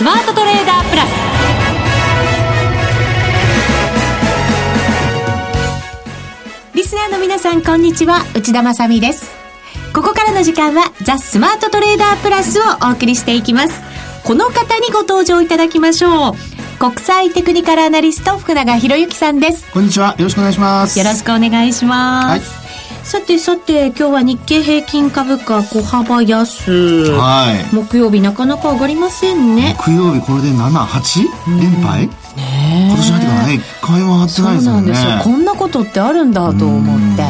スマートトレーダープラス。リスナーの皆さんこんにちは。内田まさです。ここからの時間はザ・スマートトレーダープラスをお送りしていきます。この方にご登場いただきましょう。国際テクニカルアナリスト福永博之さんです。こんにちは。よろしくお願いします。よろしくお願いします、はいさてさて今日は日経平均株価小幅安、はい、木曜日なかなか上がりませんね。木曜日これで78連敗、ね今年入ってからね一回も上がってないですよね。そうなんですよ。こんなことってあるんだと思って。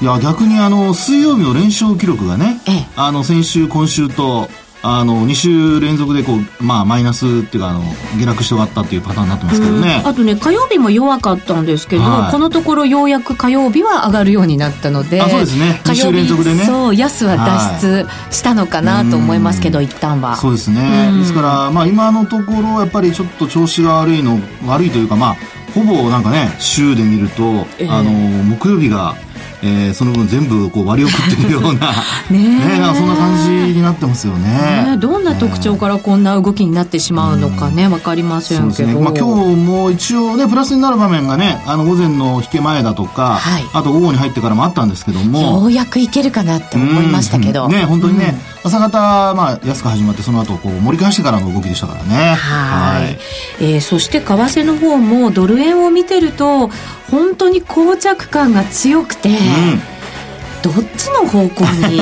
いや逆にあの水曜日の連勝記録がね、ええ、あの先週今週とあの、2週連続でこう、まあ、マイナスっていうか、あの、下落して終わったっていうパターンになってますけどね。あとね、火曜日も弱かったんですけど、はい、このところようやく火曜日は上がるようになったので、あそうですね。2週連続でね。そう、安は脱出したのかなと思いますけど、はい、一旦は。そうですね。ですから、まあ、今のところ、やっぱりちょっと調子が悪いの、悪いというか、まあ、ほぼなんかね、週で見ると、えー、あの、木曜日が、えー、その分全部こう割り送ってるような ねねなそんな感じになってますよね。ねどんな特徴からこんな動きになってしまうのかね、分かりませんけど、ね、まあ、今日も一応ねプラスになる場面がねあの午前の引け前だとか、はい、あと午後に入ってからもあったんですけども。ようやくいけるかなって思いましたけど、ね本当にね、うん、朝方、まあ、安く始まってその後こう盛り返してからの動きでしたからね。はい、えー、そして為替の方もドル円を見てると本当に膠着感が強くて、うん、どっちの方向に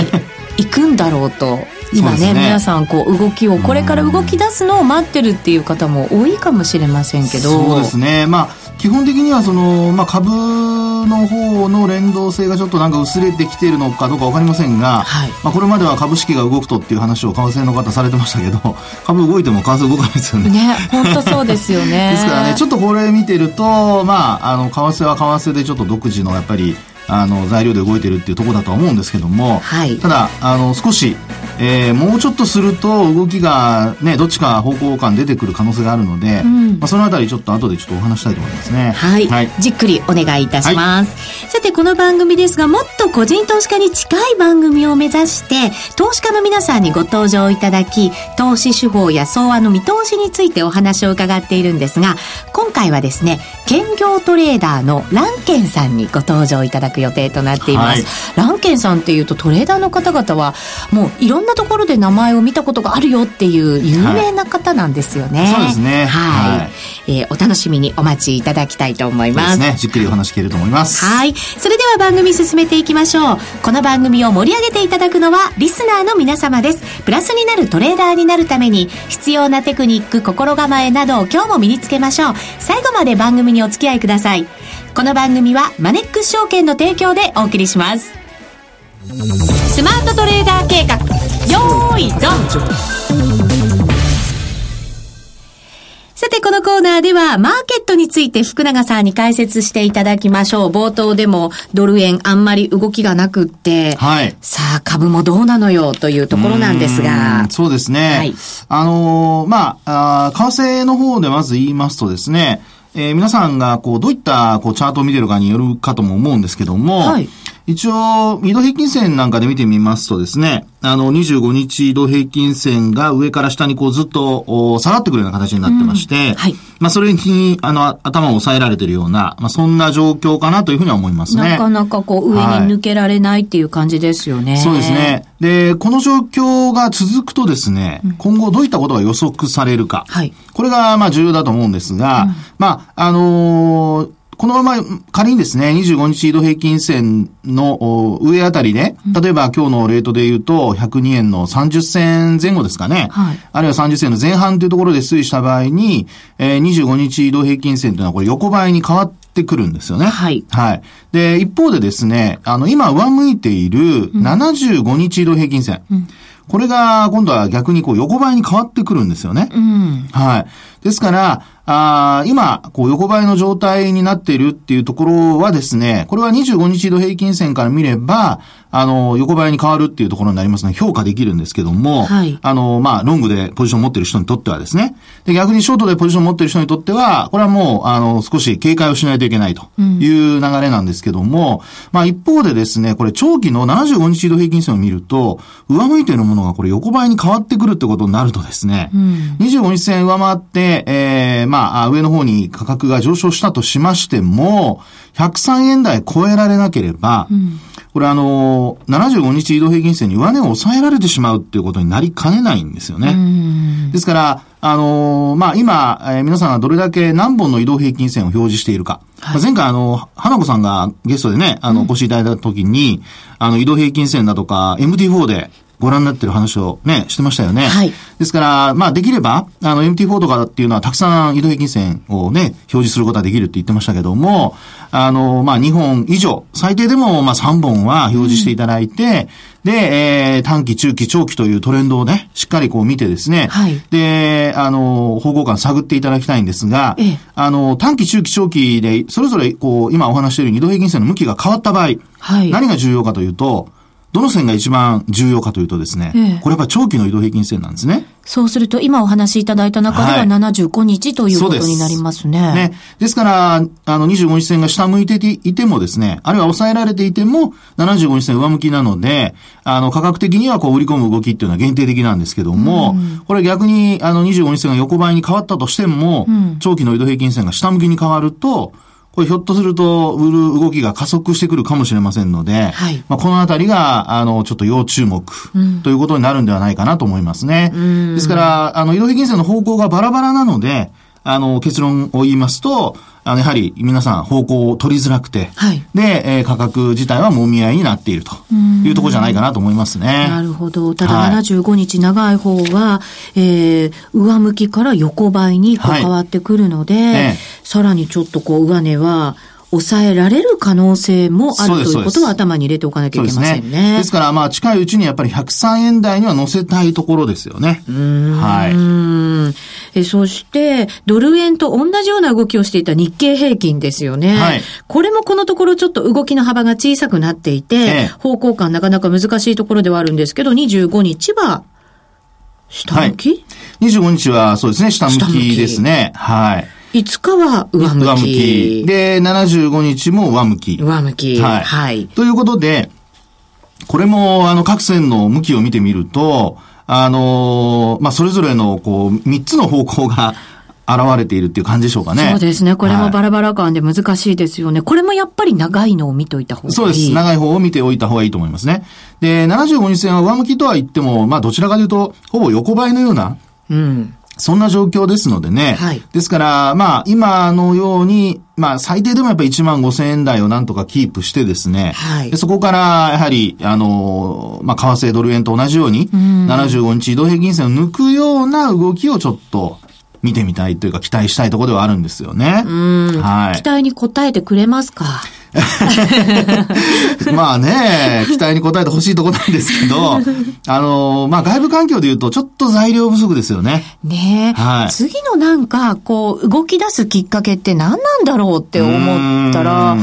行くんだろうと。今ね、ね、皆さんこう動きをこれから動き出すのを待ってるっていう方も多いかもしれませんけど。そうですね。まあ基本的にはその、まあ、株の方の連動性がちょっとなんか薄れてきているのかどうか分かりませんが、はい、まあ、これまでは株式が動くとっていう話を為替の方されてましたけど 株動いても為替動かないですよね。ね本当そうですよね。ですからねちょっとこれ見てるとまああの為替は為替でちょっと独自のやっぱりあの材料で動いてるっていうところだとは思うんですけども、はい、ただあの少し、えー、もうちょっとすると動きがねどっちか方向感出てくる可能性があるので、うん、まあ、そのあたりちょっと後でちょっとお話したいと思いますね、はい、はい、じっくりお願いいたします、はい、さてこの番組ですがもっと個人投資家に近い番組を目指して投資家の皆さんにご登場いただき投資手法や相和の見通しについてお話を伺っているんですが今回はですね兼業トレーダーのランケンさんにご登場いただく予定となっています、はい、ランケンさんっていうとトレーダーの方々はもういろんなところで名前を見たことがあるよっていう有名な方なんですよね、はい、そうですね。はい、はい、えー、お楽しみにお待ちいただきたいと思いますね。じっくりお話聞けると思います。はい。それでは番組進めていきましょう。この番組を盛り上げていただくのはリスナーの皆様です。プラスになるトレーダーになるために必要なテクニック心構えなどを今日も身につけましょう。最後まで番組にお付き合いくださいこの番組はマネックス証券の提供でお送りします。スマートトレーダー計画、よーい、ドンさて、このコーナーでは、マーケットについて福永さんに解説していただきましょう。冒頭でも、ドル円あんまり動きがなくって、はい。さあ、株もどうなのよというところなんですが。そうですね。はい。あのー、まあ、あ為替の方でまず言いますとですね、えー、皆さんがこうどういったこうチャートを見てるかによるかとも思うんですけども、はい、一応、移動平均線なんかで見てみますとですね、あの、25日移動平均線が上から下にこうずっと下がってくるような形になってまして、うん、はい。まあ、それに、あの、頭を抑えられているような、まあ、そんな状況かなというふうには思いますね。なかなかこう、上に抜けられないっていう感じですよね。はい、そうですね。で、この状況が続くとですね、うん、今後どういったことが予測されるか。はい。これが、まあ、重要だと思うんですが、うん、まあ、あのーこのまま仮にですね、25日移動平均線の上あたりで、例えば今日のレートで言うと、102円の30銭前後ですかね。はい、あるいは30銭の前半というところで推移した場合に、えー、25日移動平均線というのはこれ横ばいに変わってくるんですよね。はい。はい。で、一方でですね、あの、今上向いている75日移動平均線。うんこれが今度は逆にこう横ばいに変わってくるんですよね。うん、はい。ですから、あ今、こう横ばいの状態になっているっていうところはですね、これは25日移動平均線から見れば、あの、横ばいに変わるっていうところになりますので、評価できるんですけども、はい、あの、まあ、ロングでポジションを持ってる人にとってはですね、で、逆にショートでポジションを持ってる人にとっては、これはもう、あの、少し警戒をしないといけないという流れなんですけども、うん、まあ、一方でですね、これ長期の75日移動平均線を見ると、上向いているものがこれ横ばいに変わってくるってことになるとですね、うん、25日線上回って、えー、まあ、上の方に価格が上昇したとしましても、103円台超えられなければ、うんこれあの、75日移動平均線に上値を抑えられてしまうっていうことになりかねないんですよね。ですから、あのまあ、今、えー、皆さんがどれだけ何本の移動平均線を表示しているか。はい、前回あの、花子さんがゲストでね、あの、お越しいただいた時に、あの、移動平均線だとか、MT4 で、ご覧になってる話をね、してましたよね。はい。ですから、まあできれば、あの MT4 とかっていうのはたくさん移動平均線をね、表示することができるって言ってましたけども、あの、まあ2本以上、最低でもまあ3本は表示していただいて、うん、で、えー、短期、中期、長期というトレンドをね、しっかりこう見てですね、はい。で、あの、方向感探っていただきたいんですが、ええ、あの、短期、中期、長期で、それぞれこう、今お話している移動平均線の向きが変わった場合、はい。何が重要かというと、どの線が一番重要かというとですね、ええ、これやっぱ長期の移動平均線なんですね。そうすると、今お話しいただいた中では75日ということになりますね。はい、ね。ですから、あの、25日線が下向いていてもですね、あるいは抑えられていても、75日線上向きなので、あの、価格的にはこう売り込む動きっていうのは限定的なんですけども、うん、これ逆に、あの、25日線が横ばいに変わったとしても、うん、長期の移動平均線が下向きに変わると、これひょっとすると、売る動きが加速してくるかもしれませんので、はい、まあ、このあたりが、あの、ちょっと要注目、ということになるんではないかなと思いますね。うん、ですから、あの、移動平均線の方向がバラバラなので、あの、結論を言いますと、あの、やはり皆さん方向を取りづらくて、はい、で、えー、価格自体はもみ合いになっているというところじゃないかなと思いますね。なるほど。ただ75日長い方は、はい、えー、上向きから横ばいに変わってくるので、はい、さらにちょっとこう上値は、抑えられる可能性もあるということは頭に入れておかなきゃいけませんね。ですねですから、まあ、近いうちにやっぱり103円台には乗せたいところですよね。はい。えそして、ドル円と同じような動きをしていた日経平均ですよね。はい。これもこのところちょっと動きの幅が小さくなっていて、ええ、方向感なかなか難しいところではあるんですけど、25日は、下向き、はい、?25 日はそうですね、下向きですね。はい。5日は上向き。上向き。で、75日も上向き。上向き。はい。はい。ということで、これも、あの、各線の向きを見てみると、あのまあ、それぞれの、こう、3つの方向が、現れているっていう感じでしょうかね。そうですね。これもバラバラ感で難しいですよね。はい、これもやっぱり長いのを見といた方がいい。そうです。長い方を見ておいた方がいいと思いますね。で、75日線は上向きとは言っても、まあどちらかというと、ほぼ横ばいのような、うん。そんな状況ですのでね。はい。ですから、まあ、今のように、まあ、最低でもやっぱり1万5千円台をなんとかキープしてですね。はい。でそこから、やはり、あの、まあ、為替ドル円と同じように、75日移動平均線を抜くような動きをちょっと、見てみたいというか期待したいところではあるんですよね。はい。期待に応えてくれますか？まあね、期待に応えてほしいところなんですけど、あの、まあ外部環境で言うとちょっと材料不足ですよね。ねはい。次のなんか、こう、動き出すきっかけって何なんだろうって思ったら、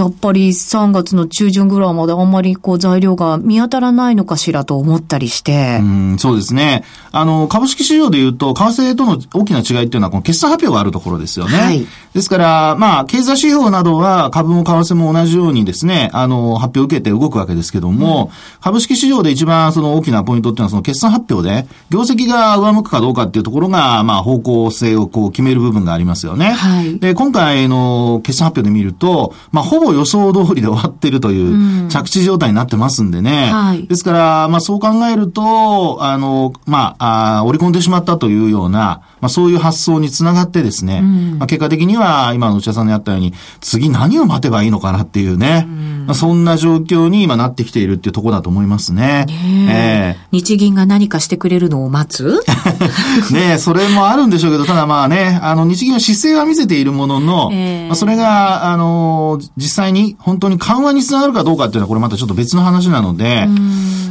やっぱり3月の中旬ぐらいまであんまりこう材料が見当たらないのかしらと思ったりして。うん、そうですね。あの、株式市場で言うと、為替との大きな違いっていうのは、この決算発表があるところですよね。はい。ですから、まあ、経済指標などは株も為替も同じようにですね、あの、発表を受けて動くわけですけども、うん、株式市場で一番その大きなポイントっていうのは、その決算発表で、業績が上向くかどうかっていうところが、まあ、方向性をこう決める部分がありますよね。はい。で、今回の決算発表で見ると、まあ、ほぼ予想通りで終わってるという着地状態になってますんでね。はい。ですから、まあ、そう考えると、あの、まあ、あ織り込んでしまったというような、まあ、そういう発想につながってですね、うん、まあ、結果的には、今の内田さんのやったように、次何を待てばいいのかなっていうね、うん、まあ、そんな状況に今なってきているっていうところだと思いますね。ねえ。ー、日銀が何かしてくれるのを待つ？ねそれもあるんでしょうけど、ただまあね、あの、日銀は姿勢は見せているものの、えー、まあ、それが、あの、実際に本当に緩和につながるかどうかっていうのは、これまたちょっと別の話なので、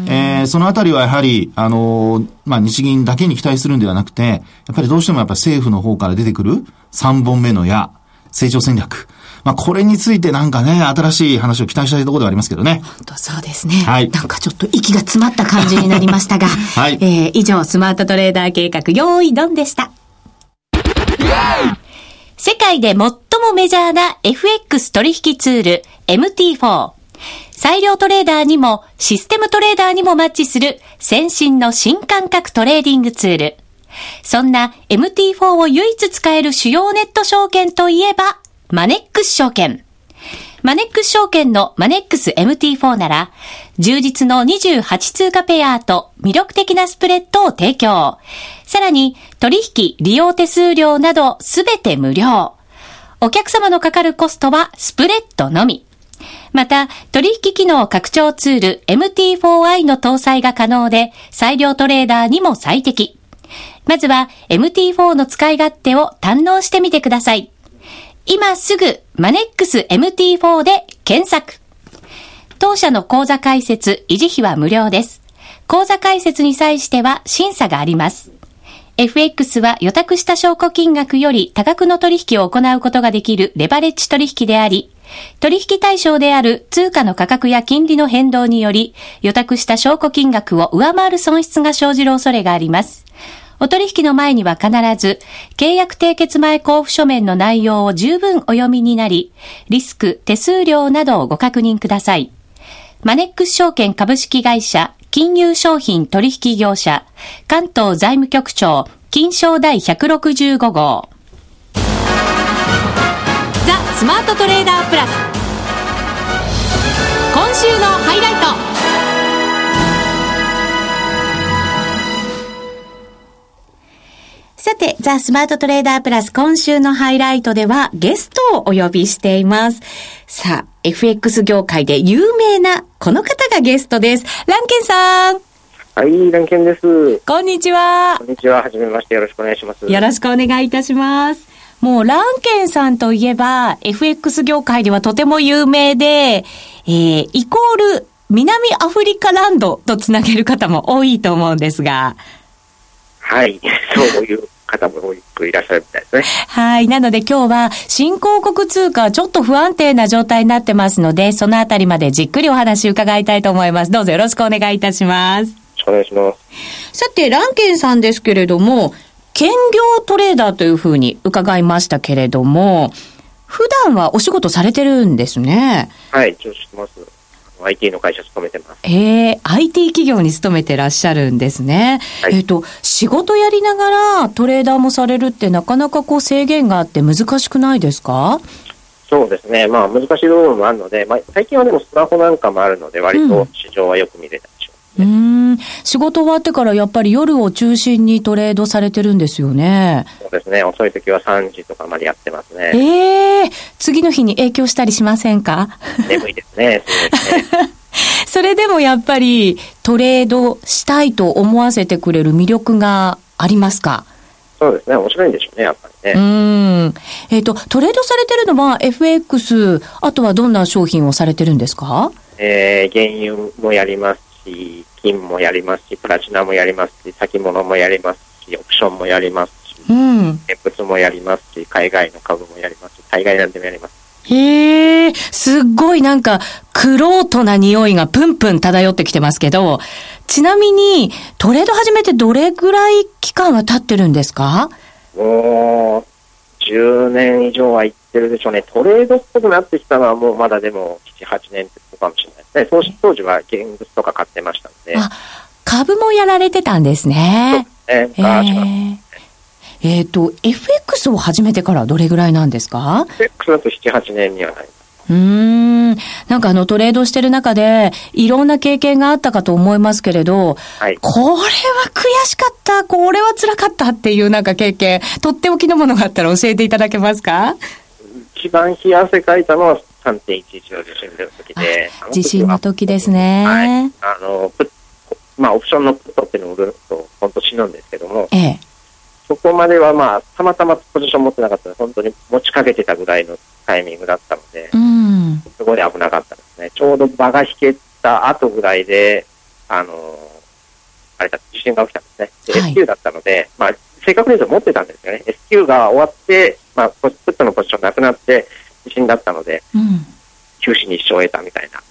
えー、そのあたりはやはり、あの、まあ、日銀だけに期待するんではなくて、やっぱりどうしてもやっぱ政府の方から出てくる3本目の矢、成長戦略。まあ、これについてなんかね、新しい話を期待したいところではありますけどね。本当そうですね。はい。なんかちょっと息が詰まった感じになりましたが。はい。えー、以上、スマートトレーダー計画、用意ドンでした。世界で最もメジャーな FX 取引ツール MT4。裁量トレーダーにもシステムトレーダーにもマッチする先進の新感覚トレーディングツール。そんな MT4 を唯一使える主要ネット証券といえば、マネックス証券。マネックス証券のマネックス MT4 なら、充実の28通貨ペアと魅力的なスプレッドを提供。さらに、取引、利用手数料などすべて無料。お客様のかかるコストはスプレッドのみ。また、取引機能拡張ツール MT4i の搭載が可能で、裁量トレーダーにも最適。まずは MT4 の使い勝手を堪能してみてください。今すぐマネックス MT4 で検索。当社の口座開設、維持費は無料です。口座開設に際しては審査があります。FX は予託した証拠金額より多額の取引を行うことができるレバレッジ取引であり、取引対象である通貨の価格や金利の変動により、予託した証拠金額を上回る損失が生じる恐れがあります。お取引の前には必ず、契約締結前交付書面の内容を十分お読みになり、リスク、手数料などをご確認ください。マネックス証券株式会社金融商品取引業者、関東財務局長、金賞第165号。ザ・スマートトレーダープラス。今週のハイライト。さて、ザ・スマートトレーダープラス今週のハイライトではゲストをお呼びしています。さあ、FX 業界で有名なこの方がゲストです。ランケンさん。はい、ランケンです。こんにちは。こんにちは。はじめまして。よろしくお願いします。よろしくお願いいたします。もう、ランケンさんといえば、FX 業界ではとても有名で、えー、イコール、南アフリカランドとつなげる方も多いと思うんですが。はい、そういう方も多くいらっしゃるみたいですね。はい。なので今日は新興国通貨ちょっと不安定な状態になってますので、そのあたりまでじっくりお話伺いたいと思います。どうぞよろしくお願いいたします。よろしくお願いします。さて、ランケンさんですけれども、兼業トレーダーというふうに伺いましたけれども、普段はお仕事されてるんですね。はい、一応してます。IT の会社勤めてます。ええ IT 企業に勤めてらっしゃるんですね。はい、えっ、と、仕事やりながらトレーダーもされるってなかなかこう制限があって難しくないですか？そうですね。まあ難しい部分もあるので、まあ最近はでもスマホなんかもあるので割と市場はよく見れたでしょう、ん。仕事終わってからやっぱり夜を中心にトレードされてるんですよね。そうですね。遅い時は3時とかまでやってますね。ええー、次の日に影響したりしませんか？眠いですね。すね。それでもやっぱりトレードしたいと思わせてくれる魅力がありますか？そうですね。面白いんでしょうね、やっぱりね。うん。えっ、ー、と、トレードされてるのは FX、あとはどんな商品をされてるんですか？えー、原油もやりますし、金もやりますし、プラチナもやりますし、先物もやりますし、オプションもやりますし、うん。現物もやりますし、海外の株もやりますし、海外なんでもやります。へえ、すっごいなんか、クロートな匂いがプンプン漂ってきてますけど、ちなみに、トレード始めてどれぐらい期間は経ってるんですか？もう、10年以上は行ってるでしょうね。トレードっぽくなってきたのはもうまだでも7、8年ってかもしれないですね。当時は現物とか買ってましたんで。あ、株もやられてたんですね。そうですね。えっ、ー、と、FX を始めてからどれぐらいなんですか ?FX だと7、8年にはない。うん。なんかあのトレードしてる中で、いろんな経験があったかと思いますけれど、はい、これは悔しかった、これは辛かったっていうなんか経験、とっておきのものがあったら教えていただけますか？一番冷や汗かいたのは3.11の地震の時で。地震の時ですね。はい。あの、まあ、オプションのプットっていうのを売ると、本当死ぬんですけども、ええ、そこまではまあ、たまたまポジション持ってなかったので、本当に持ちかけてたぐらいのタイミングだったので、うん、すごい危なかったですね。ちょうど場が引けた後ぐらいで、あのー、あれだ、地震が起きたんですね。で、はい、SQ だったので、まあ、正確に言うと持ってたんですよね。SQ が終わって、まあ、プットのポジションなくなって、地震だったので、うん、九死に一生を得たみたいな。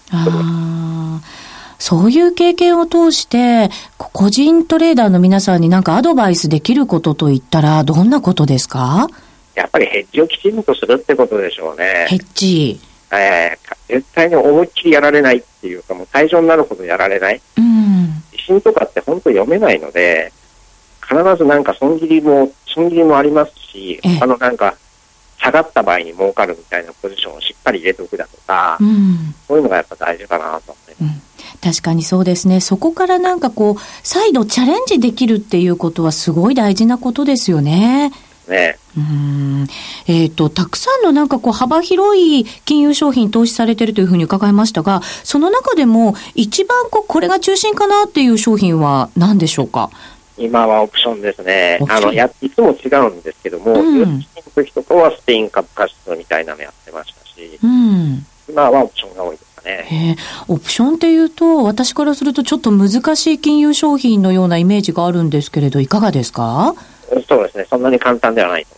そういう経験を通して、個人トレーダーの皆さんになんかアドバイスできることといったら、どんなことですか？やっぱりヘッジをきちんとするってことでしょうね。ヘッジ。えー、絶対に思いっきりやられないっていうか、もう退場になるほどやられない。うん。地震とかって本当読めないので、必ずなんか損切りも、損切りもありますし、あのなんか、下がった場合に儲かるみたいなポジションをしっかり入れておくだとか、うん、そういうのがやっぱ大事かなと思います。うん確かにそうですね。そこからなんかこう、再度チャレンジできるっていうことはすごい大事なことですよね。ね。うん。えっ、ー、と、たくさんのなんかこう、幅広い金融商品投資されてるというふうに伺いましたが、その中でも一番こう、これが中心かなっていう商品は何でしょうか？今はオプションですね。あの、や、いつも違うんですけども、うん、の時とかはスペイン株価指数みたいなのやってましたし、うん、今はオプションが多いですかね。オプションっていうと、私からするとちょっと難しい金融商品のようなイメージがあるんですけれど、いかがですか？そうですね。そんなに簡単ではないと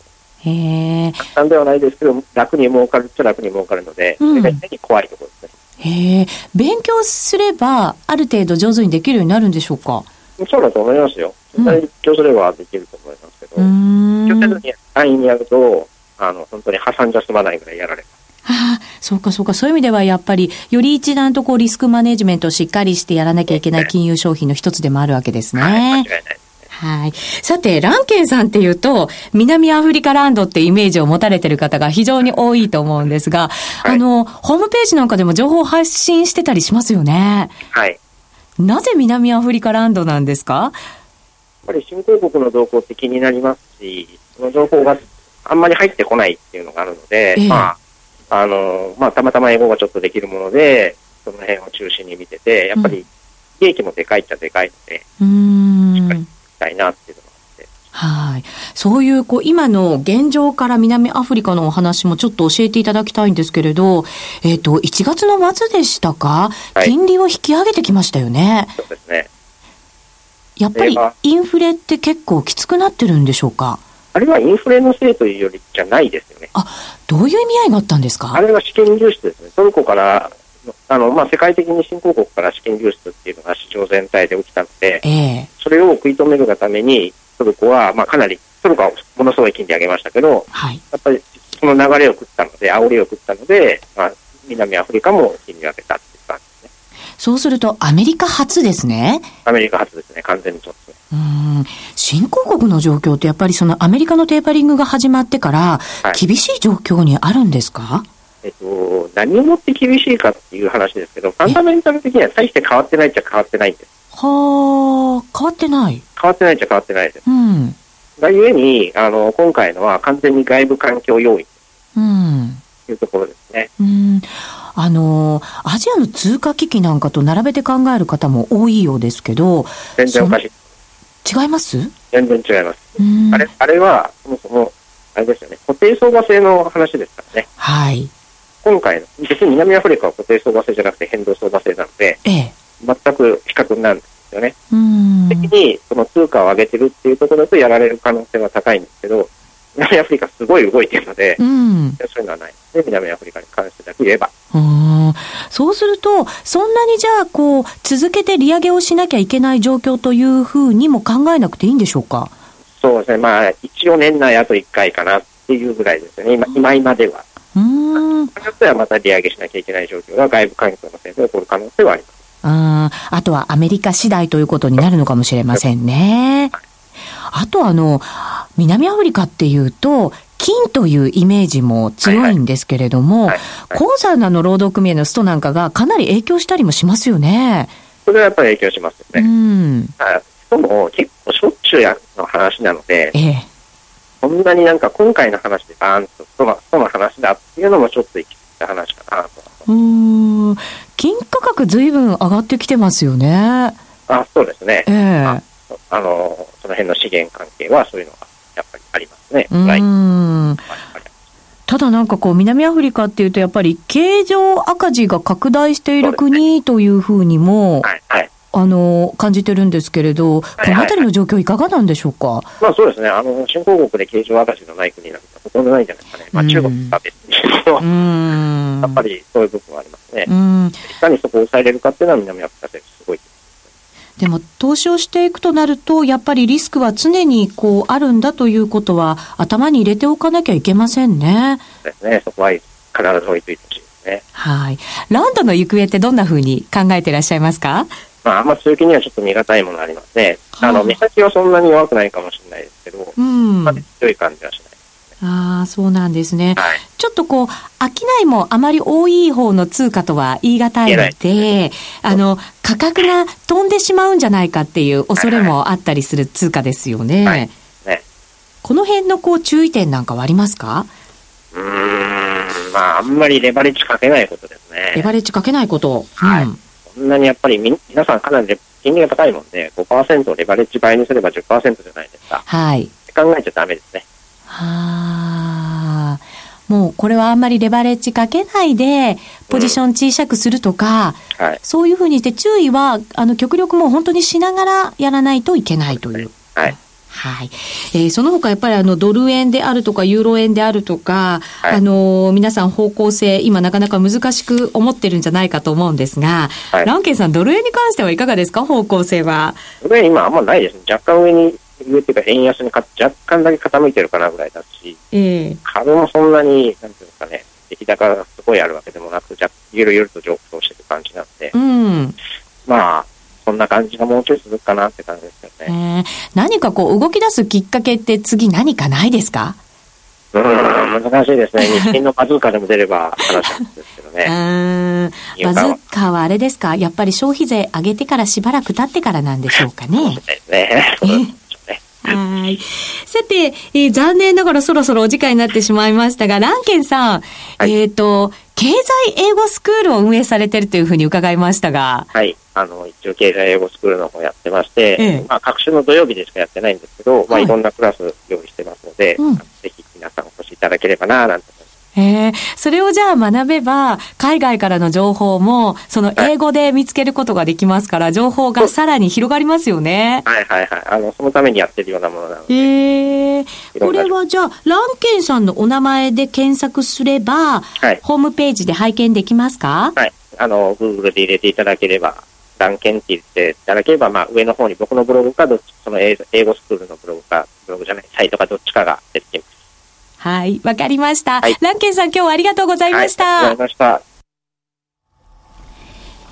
へ簡単ではないですけど、楽に儲かるっちゃ楽に儲かるので、うん、それが怖いところですね。へえ、勉強すれば、ある程度上手にできるようになるんでしょうか？そうだと思いますよ。勉強すればできると思いますけど、勉強せずに安易にやると、あの、本当に挟んじゃ済まないぐらいやられます。はあ、そうかそうか。そういう意味ではやっぱり、より一段とこうリスクマネジメントをしっかりしてやらなきゃいけない金融商品の一つでもあるわけですね。はい、間違いないはい。さて、ランケンさんっていうと、南アフリカランドってイメージを持たれてる方が非常に多いと思うんですが、はい、あの、ホームページなんかでも情報発信してたりしますよね。はい。なぜ南アフリカランドなんですか？やっぱり新興国の動向って気になりますし、その情報があんまり入ってこないっていうのがあるので、ええ、まあ、あの、まあ、たまたま英語がちょっとできるもので、その辺を中心に見てて、やっぱり利益もでかいっちゃでかいので、うん、しっかりたいなっていう。はい。そういう、こう、今の現状から南アフリカのお話もちょっと教えていただきたいんですけれど、えっ、ー、と、1月の末でしたか、はい、金利を引き上げてきましたよね。そうですね。やっぱりインフレって結構きつくなってるんでしょうか？あれはインフレのせいというよりじゃないですよね。あ、どういう意味合いがあったんですか？あれは資金流出ですね。トルコから、あの、まあ、世界的に新興国から資金流出っていうのが市場全体で起きたので、えー、それを食い止めるがために、トルコは、まあ、かなり、トルコはものすごい金利上げましたけど、はい、やっぱりその流れを食ったので、煽りを食ったので、まあ、南アフリカも金利上げたっていう感じですね。そうすると、アメリカ初ですね。アメリカ初ですね、完全にちょっと。うん新興国の状況ってやっぱりそのアメリカのテーパリングが始まってから厳しい状況にあるんですか、はいえっと、何をもって厳しいかっていう話ですけど、ファンダメンタル的には大して変わってないっちゃ変わってないんです。はあ、変わってない変わってないっちゃ変わってないです。うん。がゆえに、あの、今回のは完全に外部環境要因。うん。いうところですね。うん。あの、アジアの通貨危機なんかと並べて考える方も多いようですけど。全然おかしい。違います？全然違います。あれ、あれは、そもそも、あれですよね、固定相場制の話ですからね。はい。今回の、別に南アフリカは固定相場制じゃなくて変動相場制なので、ええ、全く比較になるんですよね。的にその通貨を上げてるっていうところだとやられる可能性は高いんですけど、南アフリカすごい動いてるので、うん、そういうのはないで南アフリカに関してだけ言えば。うんそうすると、そんなにじゃあ、こう、続けて利上げをしなきゃいけない状況というふうにも考えなくていいんでしょうか？そうですね。まあ、一応年内あと1回かなっていうぐらいですよね。今、今今では。うん。場合によってはまた利上げしなきゃいけない状況が外部環境のせいで起こる可能性はあります。うん。あとはアメリカ次第ということになるのかもしれませんね。あとあの、南アフリカっていうと、金というイメージも強いんですけれども、鉱山の労働組合のストなんかがかなり影響したりもしますよね。それはやっぱり影響しますよね。うん。ストも結構しょっちゅうやの話なので、ええ、そんなになんか今回の話でバーンとその話だっていうのもちょっと行き過ぎた話かなと。うん。金価格ずいぶん上がってきてますよね。あ、そうですね。ええー、あの、その辺の資源関係はそういうのがやっぱりありますね。うん。ただなんかこう南アフリカっていうとやっぱり経常赤字が拡大している国というふうにも、はいはい、あの、感じてるんですけれど、このあたりの状況いかがなんでしょうか？まあそうですね。あの、新興国で経常赤字のない国なんかほとんどないんじゃないですかね。まあ中国は別にしろ、やっぱりそういう部分はありますね。いかにそこを抑えれるかっていうのは南アフリカ選手すごい。でも投資をしていくとなると、やっぱりリスクは常にこうあるんだということは頭に入れておかなきゃいけませんね。そうですね。そこは必ず置いといてほしいですね。はい。ランドの行方ってどんなふうに考えていらっしゃいますか？まあ、あんま強気にはちょっと見難いものありますね。あの、目先はそんなに弱くないかもしれないですけど、うん。まあ、強い感じはしない。ああ、そうなんですね。はい、ちょっとこう、商いもあまり多い方の通貨とは言い難いので、あの、価格が飛んでしまうんじゃないかっていう恐れもあったりする通貨ですよね。はい、ねこの辺のこう、注意点なんかはありますか？うん、まあ、あんまりレバレッジかけないことですね。レバレッジかけないこと。はい。うんそんなにやっぱりみ皆さんかなり金利が高いもんで、5%をレバレッジ倍にすれば10%じゃないですか。はい。考えちゃダメですね。はあ。もうこれはあんまりレバレッジかけないで、ポジション小さくするとか、うんはい、そういうふうにして注意は、あの、極力もう本当にしながらやらないといけないという。はい。はい。えー、その他やっぱりあのドル円であるとかユーロ円であるとか、はい、あの皆さん方向性今なかなか難しく思ってるんじゃないかと思うんですが、はい、ランケンさんドル円に関してはいかがですか？方向性は。ドル円今あんまないですね。若干上に上っていうか円安にか若干だけ傾いてるかなぐらいだし、えー、株もそんなになんていうんですかね、出来高がすごいあるわけでもなく、じゃゆるゆると上昇してる感じなんで、うん、まあそんな感じがもうちょい続くかなって感じですよね。えー、何かこう動き出すきっかけって次何かないですか？うん、難しいですね。日銀のバズーカでも出れば話なんですけどね。うん。バズーカはあれですか？やっぱり消費税上げてからしばらく経ってからなんでしょうかね。そうですね。はい。さて、えー、残念ながらそろそろお時間になってしまいましたが、ランケンさん、はい、えっ、ー、と、経済英語スクールを運営されてるというふうに伺いましたが。はい。あの、一応経済英語スクールの方やってまして、ええ、まあ、各種の土曜日でしかやってないんですけど、はい、まあ、いろんなクラス用意してますので、うん、ぜひ皆さんお越しいただければな、なんてへえ、それをじゃあ学べば、海外からの情報も、その英語で見つけることができますから、情報がさらに広がりますよね。はいはいはい。あの、そのためにやってるようなものなので。へえ。これはじゃあ、ランケンさんのお名前で検索すれば、はい、ホームページで拝見できますか？はい。あの、Google で入れていただければ、ランケンって言っていただければ、まあ、上の方に僕のブログか、その英語スクールのブログか、ブログじゃない、サイトかどっちかが出てきます。はい、わかりました。はい、ランケンさん、今日はありがとうございました。はい、ありがとうございました。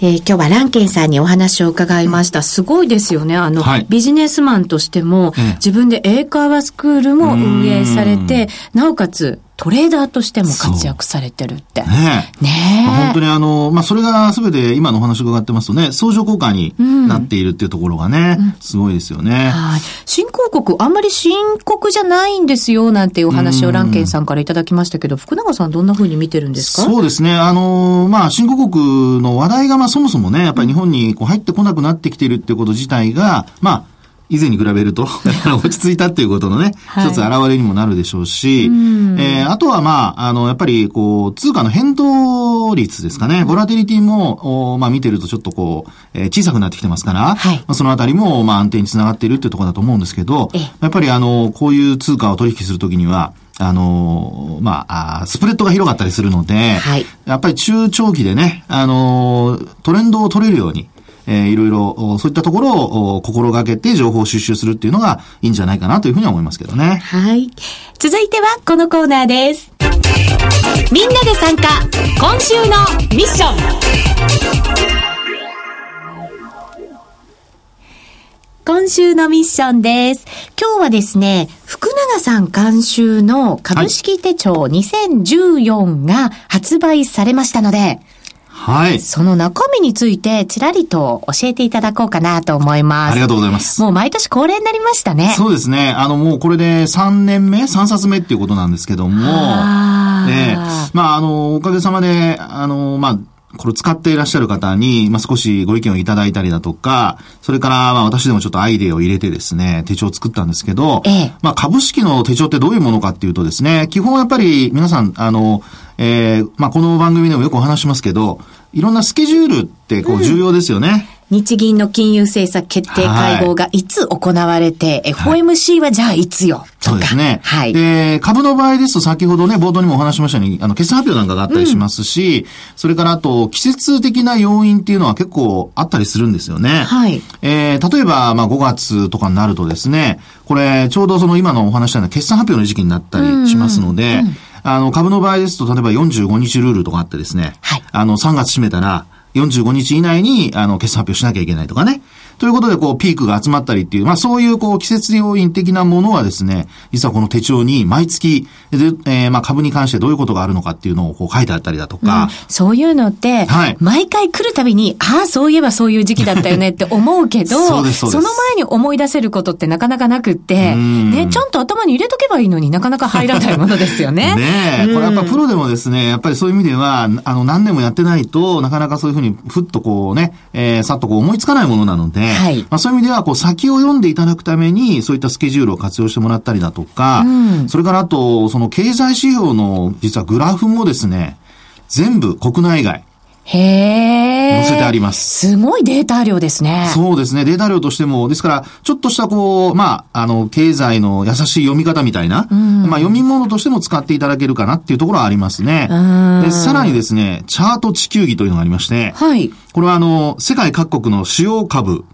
えー、今日はランケンさんにお話を伺いました。すごいですよね。あの、はい、ビジネスマンとしても、自分で英会話スクールも運営されて、なおかつ、トレーダーとしても活躍されてるって。ねえ。ねえ。本当にあの、まあ、それが全て今のお話を伺ってますとね、相乗効果になっているっていうところがね、うん、すごいですよね。はい。新興国、あんまり深刻じゃないんですよ、なんていうお話をランケンさんからいただきましたけど、福永さんどんなふうに見てるんですか？そうですね。あの、まあ、新興国の話題がまあ、そもそもね、やっぱり日本にこう入ってこなくなってきているっていうこと自体が、まあ、以前に比べると、落ち着いたっていうことのね、はい、一つ現れにもなるでしょうし、えー、あとはまあ、あの、やっぱり、こう、通貨の変動率ですかね、ボラティリティも、おまあ見てるとちょっとこう、えー、小さくなってきてますから、はい、まあ、そのあたりも、まあ安定につながっているっていうところだと思うんですけど、やっぱりあの、こういう通貨を取引するときには、あのまあ、スプレッドが広がったりするので、はい、やっぱり中長期でね、あのトレンドを取れるように、えー、いろいろ、そういったところを心がけて情報収集するっていうのがいいんじゃないかなというふうに思いますけどね。はい。続いてはこのコーナーです。みんなで参加、今週のミッション。今週のミッションです。今日はですね、福永さん監修の株式手帳2014が発売されましたので、はい。その中身について、ちらりと教えていただこうかなと思います。ありがとうございます。もう毎年恒例になりましたね。そうですね。あの、もうこれで3年目 ?3 冊目っていうことなんですけども、あえまあ、あの、おかげさまで、あの、まあ、これ使っていらっしゃる方に、まあ、少しご意見をいただいたりだとか、それから、まあ、私でもちょっとアイデアを入れてですね、手帳を作ったんですけど、ええ、まあ、株式の手帳ってどういうものかっていうとですね、基本やっぱり皆さん、あの、えー、まあ、この番組でもよくお話しますけど、いろんなスケジュールってこう重要ですよね。日銀の金融政策決定会合がいつ行われて、はい、FOMC はじゃあいつよ？そうですね。はい。で、株の場合ですと先ほどね、冒頭にもお話しましたように、あの、決算発表なんかがあったりしますし、うん、それからあと、季節的な要因っていうのは結構あったりするんですよね。はい。えー、例えば、まあ5月とかになるとですね、これ、ちょうどその今のお話したような決算発表の時期になったりしますので、うんうん、あの、株の場合ですと、例えば45日ルールとかあってですね、はい。あの、3月締めたら、45日以内に、あの、決算発表しなきゃいけないとかね。ということで、こう、ピークが集まったりっていう、まあ、そういう、こう、季節要因的なものはですね、実はこの手帳に毎月、で、えー、まあ、株に関してどういうことがあるのかっていうのをこう書いてあったりだとか。うん、そういうのって、はい、毎回来るたびに、ああ、そういえばそういう時期だったよねって思うけど、そそ。その前に思い出せることってなかなかなくって、ね、ちゃんと頭に入れとけばいいのになかなか入らないものですよね。ねえ、これやっぱプロでもですね、やっぱりそういう意味では、あの、何年もやってないと、なかなかそういうふうに、ふっとこうね、えー、さっとこう思いつかないものなので、はい、まあそういう意味ででは、こう、先を読んでいただくために、そういったスケジュールを活用してもらったりだとか、うん、それからあと、その経済指標の、実はグラフもですね、全部国内外、へえ。載せてあります。すごいデータ量ですね。そうですね。データ量としても、ですから、ちょっとしたこう、まあ、あの、経済の優しい読み方みたいな、うん、まあ、読み物としても使っていただけるかなっていうところはありますね。で、さらにですね、チャート地球儀というのがありまして、はい。これはあの、世界各国の主要株、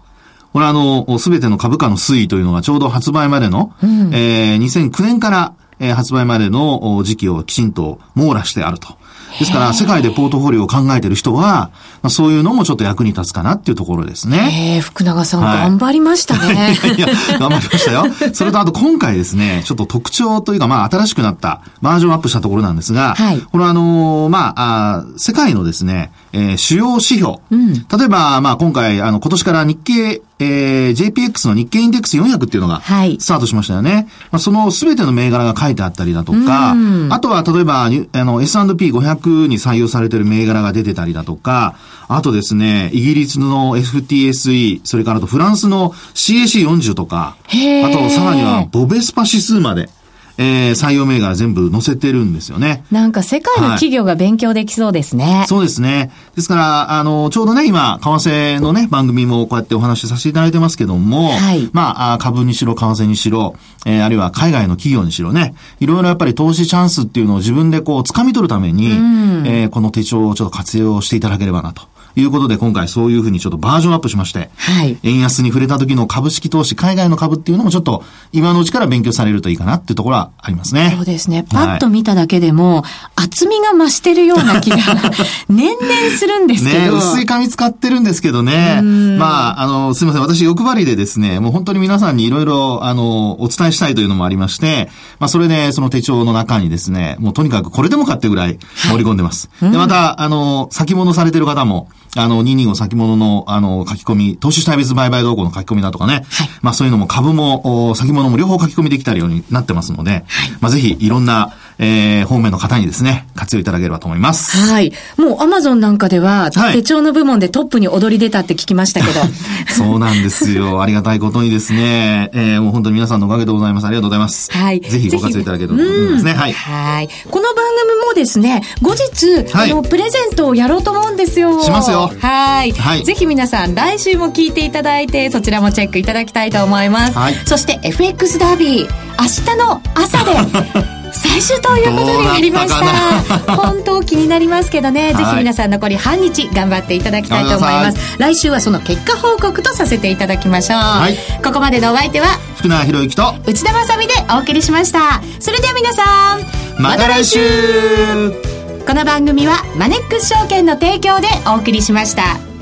これはあの、すべての株価の推移というのがちょうど発売までの、うん、えー、2009年から、えー、発売までの時期をきちんと網羅してあると。ですから、世界でポートフォリオを考えている人は、まあ、そういうのもちょっと役に立つかなっていうところですね。ええ、福永さん、はい、頑張りましたね。い やいや、頑張りましたよ。それとあと今回ですね、ちょっと特徴というか、まあ新しくなったバージョンアップしたところなんですが、はい、これはあのー、まああ、世界のですね、えー、主要指標。うん、例えば、まあ今回、あの、今年から日経えー、JPX の日経インデックス400っていうのが、スタートしましたよね。はい、まあ、そのすべての銘柄が書いてあったりだとか、あとは例えば、あの、S&P500 に採用されている銘柄が出てたりだとか、あとですね、イギリスの FTSE、それからとフランスの CAC40 とか、あとさらにはボベスパ指数まで、えー、採用銘柄全部載せてるんですよね。なんか世界の企業が勉強できそうですね。はい、そうですね。ですから、あの、ちょうどね、今、為替のね、番組もこうやってお話しさせていただいてますけども、はい、まあ、株にしろ、為替にしろ、えー、あるいは海外の企業にしろね、いろいろやっぱり投資チャンスっていうのを自分でこう、掴み取るために、うん、えー、この手帳をちょっと活用していただければなと。いうことで今回そういうふうにちょっとバージョンアップしまして、はい。円安に触れた時の株式投資、海外の株っていうのもちょっと今のうちから勉強されるといいかなっていうところはありますね。そうですね。パッと見ただけでも、厚みが増してるような気が 年々するんですけど。ね、薄い紙使ってるんですけどね。まあ、あの、すみません。私欲張りでですね、もう本当に皆さんにいろいろ、あの、お伝えしたいというのもありまして、まあ、それでその手帳の中にですね、もうとにかくこれでもかってぐらい盛り込んでます。はい、で、また、あの、先物されてる方も、あの、225先物の、あの、書き込み、投資主体別売買動向の書き込みだとかね。はい。まあそういうのも株も、先物も両方書き込みできたようになってますので、はい。まあぜひ、いろんな、えー、方面の方にですね、活用いただければと思います。はい。もうアマゾンなんかでは、手帳の部門でトップに踊り出たって聞きましたけど。そうなんですよ。ありがたいことにですね、えー、もう本当に皆さんのおかげでございます。ありがとうございます。はい。ぜひご活用いただければと思いますね。はい。はい。この番ですね、後日、はい、あの、プレゼントをやろうと思うんですよ。しますよ。はい。はい。ぜひ皆さん、来週も聞いていただいて、そちらもチェックいただきたいと思います。はい。そして FX ダービー、明日の朝で、最終ということになりました 本当気になりますけどね、はい、ぜひ皆さん残り半日頑張っていただきたいと思います来週はその結果報告とさせていただきましょう、はい、ここまでのお相手は福永博之と内田まさみでお送りしましたそれでは皆さんまた来週この番組はマネックス証券の提供でお送りしました。